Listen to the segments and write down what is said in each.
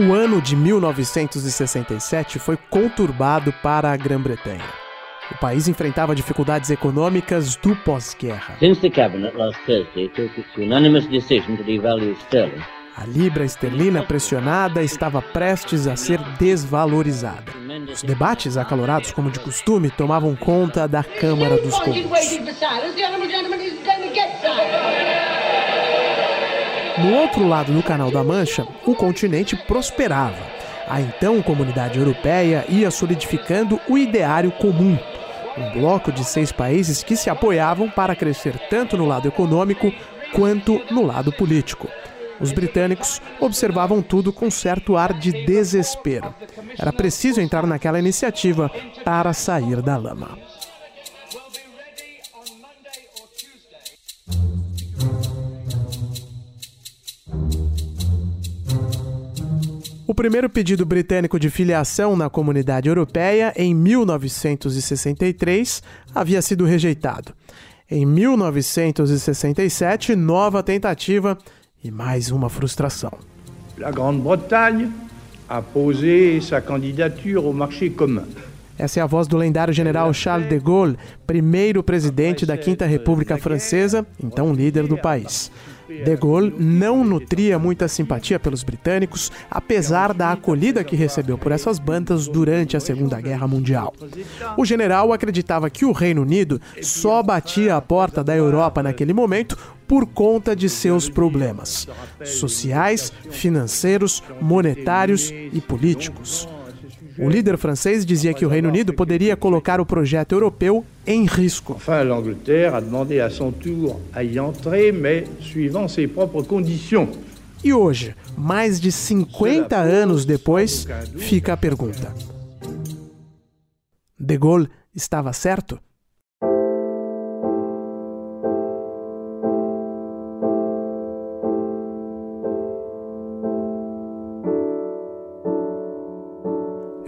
O ano de 1967 foi conturbado para a Grã-Bretanha. O país enfrentava dificuldades econômicas do pós-guerra. Since the cabinet last Thursday took its unanimous decision to devalue sterling, A libra esterlina pressionada estava prestes a ser desvalorizada. Os debates acalorados, como de costume, tomavam conta da Câmara dos Comuns. No outro lado do Canal da Mancha, o continente prosperava. A então comunidade europeia ia solidificando o ideário comum. Um bloco de seis países que se apoiavam para crescer tanto no lado econômico quanto no lado político. Os britânicos observavam tudo com certo ar de desespero. Era preciso entrar naquela iniciativa para sair da lama. O primeiro pedido britânico de filiação na comunidade europeia, em 1963, havia sido rejeitado. Em 1967, nova tentativa e mais uma frustração. La Grande-Bretagne a posé sa candidature au marché commun. Essa é a voz do lendário general Charles de Gaulle, primeiro presidente da Quinta República Francesa, então líder do país. De Gaulle não nutria muita simpatia pelos britânicos, apesar da acolhida que recebeu por essas bandas durante a Segunda Guerra Mundial. O general acreditava que o Reino Unido só batia a porta da Europa naquele momento por conta de seus problemas sociais, financeiros, monetários e políticos. O líder francês dizia que o Reino Unido poderia colocar o projeto europeu em risco. Enfin, l'Angleterre a demandé à son tour à y entrer, mais suivant ses propres conditions. E hoje, mais de 50 anos depois, fica a pergunta: De Gaulle estava certo?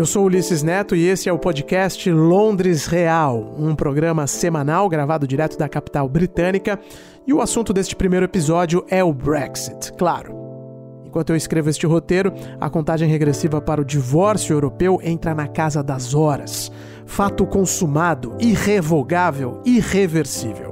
Eu sou Ulisses Neto e esse é o podcast Londres Real, um programa semanal gravado direto da capital britânica. E o assunto deste primeiro episódio é o Brexit, claro. Enquanto eu escrevo este roteiro, a contagem regressiva para o divórcio europeu entra na casa das horas. Fato consumado, irrevogável, irreversível.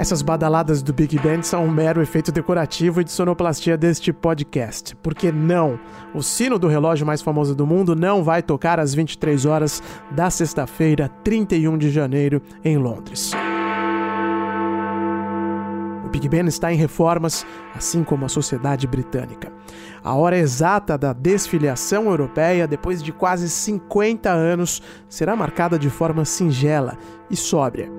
Essas badaladas do Big Band são um mero efeito decorativo e de sonoplastia deste podcast. Porque não, o sino do relógio mais famoso do mundo não vai tocar às 23 horas da sexta-feira, 31 de janeiro, em Londres. O Big Ben está em reformas, assim como a sociedade britânica. A hora exata da desfiliação europeia, depois de quase 50 anos, será marcada de forma singela e sóbria.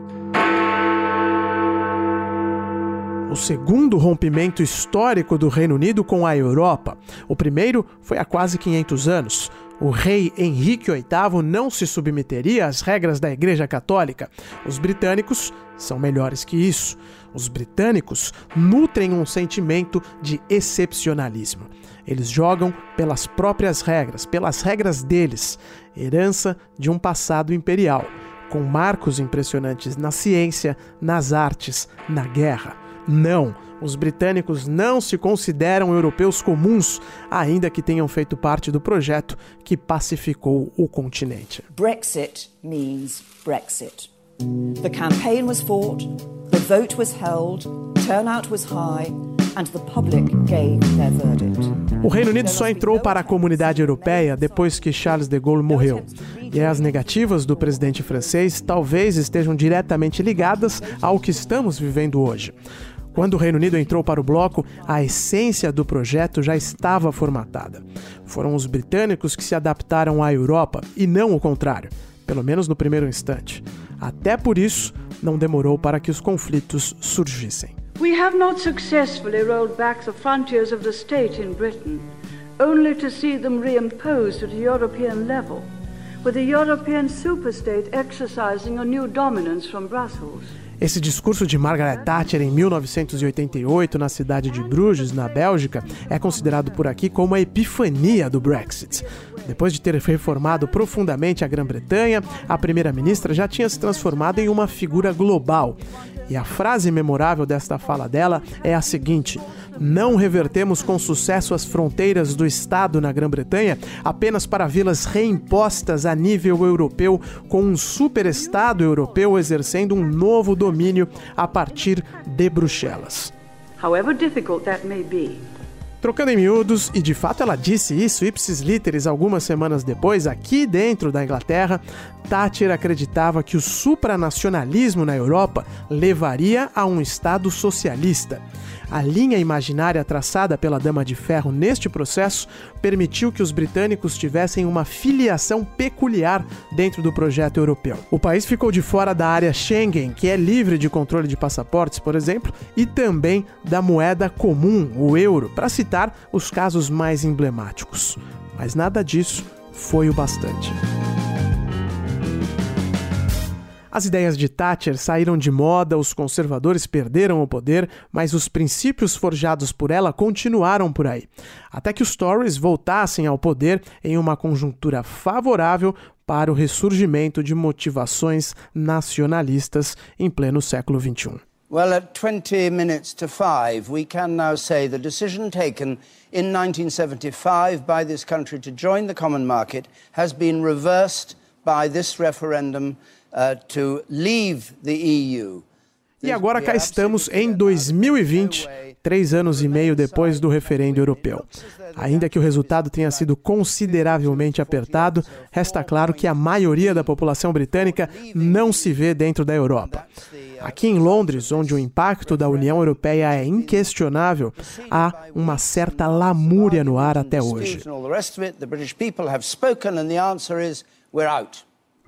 O segundo rompimento histórico do Reino Unido com a Europa. O primeiro foi há quase 500 anos. O rei Henrique VIII não se submeteria às regras da Igreja Católica. Os britânicos são melhores que isso. Os britânicos nutrem um sentimento de excepcionalismo. Eles jogam pelas próprias regras, pelas regras deles, herança de um passado imperial, com marcos impressionantes na ciência, nas artes, na guerra. Não, os britânicos não se consideram europeus comuns, ainda que tenham feito parte do projeto que pacificou o continente. Brexit means Brexit. The campaign was fought, the vote was held, turnout was high. And the public gave their verdict. O Reino Unido só entrou para a comunidade europeia depois que Charles de Gaulle morreu. E as negativas do presidente francês talvez estejam diretamente ligadas ao que estamos vivendo hoje. Quando o Reino Unido entrou para o bloco, a essência do projeto já estava formatada. Foram os britânicos que se adaptaram à Europa e não o contrário, pelo menos no primeiro instante. Até por isso, não demorou para que os conflitos surgissem. We have not successfully rolled back the frontiers of the state in Britain, only to see them reimposed at a European level, with a European superstate exercising a new dominance from Brussels. Esse discurso de Margaret Thatcher em 1988 na cidade de Bruges, na Bélgica, é considerado por aqui como a epifania do Brexit. Depois de ter reformado profundamente a Grã-Bretanha, a primeira-ministra já tinha se transformado em uma figura global. E a frase memorável desta fala dela é a seguinte: Não revertemos com sucesso as fronteiras do Estado na Grã-Bretanha apenas para vê-las reimpostas a nível europeu, com um superestado europeu exercendo um novo domínio a partir de Bruxelas. However difficult that may be, Trocando em miúdos, e de fato ela disse isso ipsis literis algumas semanas depois, aqui dentro da Inglaterra, Thatcher acreditava que o supranacionalismo na Europa levaria a um Estado socialista. A linha imaginária traçada pela Dama de Ferro neste processo permitiu que os britânicos tivessem uma filiação peculiar dentro do projeto europeu. O país ficou de fora da área Schengen, que é livre de controle de passaportes, por exemplo, e também da moeda comum, o euro, para citar os casos mais emblemáticos. Mas nada disso foi o bastante. As ideias de Thatcher saíram de moda, os conservadores perderam o poder, mas os princípios forjados por ela continuaram por aí. Até que os Tories voltassem ao poder em uma conjuntura favorável para o ressurgimento de motivações nacionalistas em pleno século XXI. Well, at 20 minutes to five, we can now say the decision taken in 1975 by this country to join the common market has been reversed by this referendum uh, to leave the EU. E agora cá estamos em 2020, três anos e meio depois do referendo europeu. Ainda que o resultado tenha sido consideravelmente apertado, resta claro que a maioria da população britânica não se vê dentro da Europa. Aqui em Londres, onde o impacto da União Europeia é inquestionável, há uma certa lamúria no ar até hoje.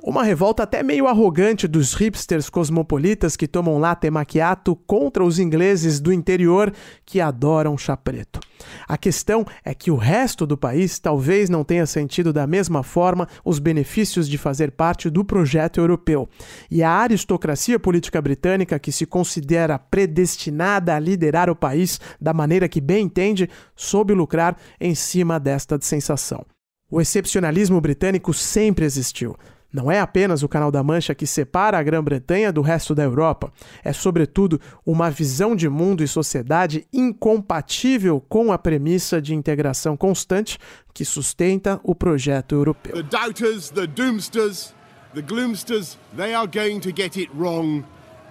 Uma revolta até meio arrogante dos hipsters cosmopolitas que tomam latte macchiato contra os ingleses do interior que adoram chá preto. A questão é que o resto do país talvez não tenha sentido da mesma forma os benefícios de fazer parte do projeto europeu. E a aristocracia política britânica, que se considera predestinada a liderar o país da maneira que bem entende, soube lucrar em cima desta sensação. O excepcionalismo britânico sempre existiu. Não é apenas o Canal da Mancha que separa a Grã-Bretanha do resto da Europa, é, sobretudo, uma visão de mundo e sociedade incompatível com a premissa de integração constante que sustenta o projeto europeu. The doubters, the doomsters, the gloomsters, they are going to get it wrong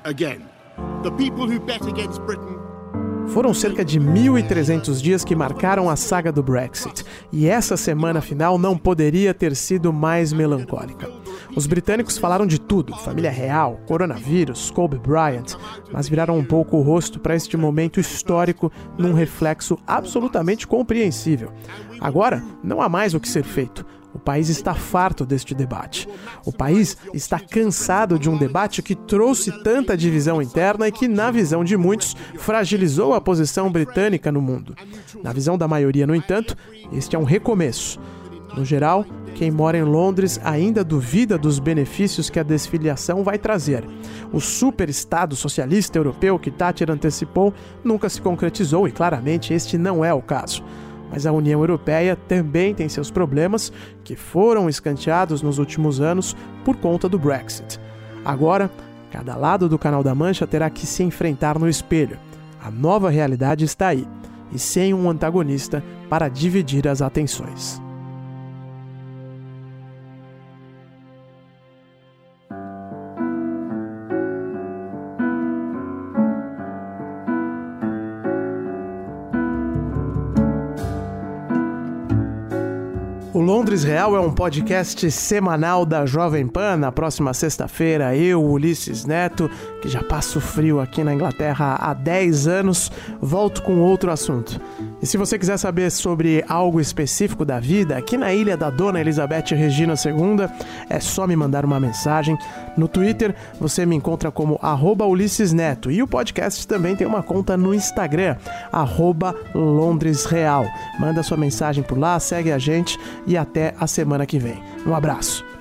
again. The people who bet against Britain foram cerca de 1.300 dias que marcaram a saga do Brexit, e essa semana final não poderia ter sido mais melancólica. Os britânicos falaram de tudo: família real, coronavírus, Kobe Bryant, mas viraram um pouco o rosto para este momento histórico num reflexo absolutamente compreensível. Agora, não há mais o que ser feito. O país está farto deste debate. O país está cansado de um debate que trouxe tanta divisão interna e que, na visão de muitos, fragilizou a posição britânica no mundo. Na visão da maioria, no entanto, este é um recomeço. No geral, quem mora em Londres ainda duvida dos benefícios que a desfiliação vai trazer. O super-estado socialista europeu que Thatcher antecipou nunca se concretizou e claramente este não é o caso. Mas a União Europeia também tem seus problemas que foram escanteados nos últimos anos por conta do Brexit. Agora, cada lado do Canal da Mancha terá que se enfrentar no espelho. A nova realidade está aí, e sem um antagonista para dividir as atenções. Londres Real é um podcast semanal da Jovem Pan. Na próxima sexta-feira, eu, Ulisses Neto, que já passo frio aqui na Inglaterra há 10 anos, volto com outro assunto. E se você quiser saber sobre algo específico da vida, aqui na ilha da Dona Elizabeth Regina II, é só me mandar uma mensagem. No Twitter, você me encontra como arroba Ulisses Neto. E o podcast também tem uma conta no Instagram, arroba Londres Real. Manda sua mensagem por lá, segue a gente e até a semana que vem. Um abraço.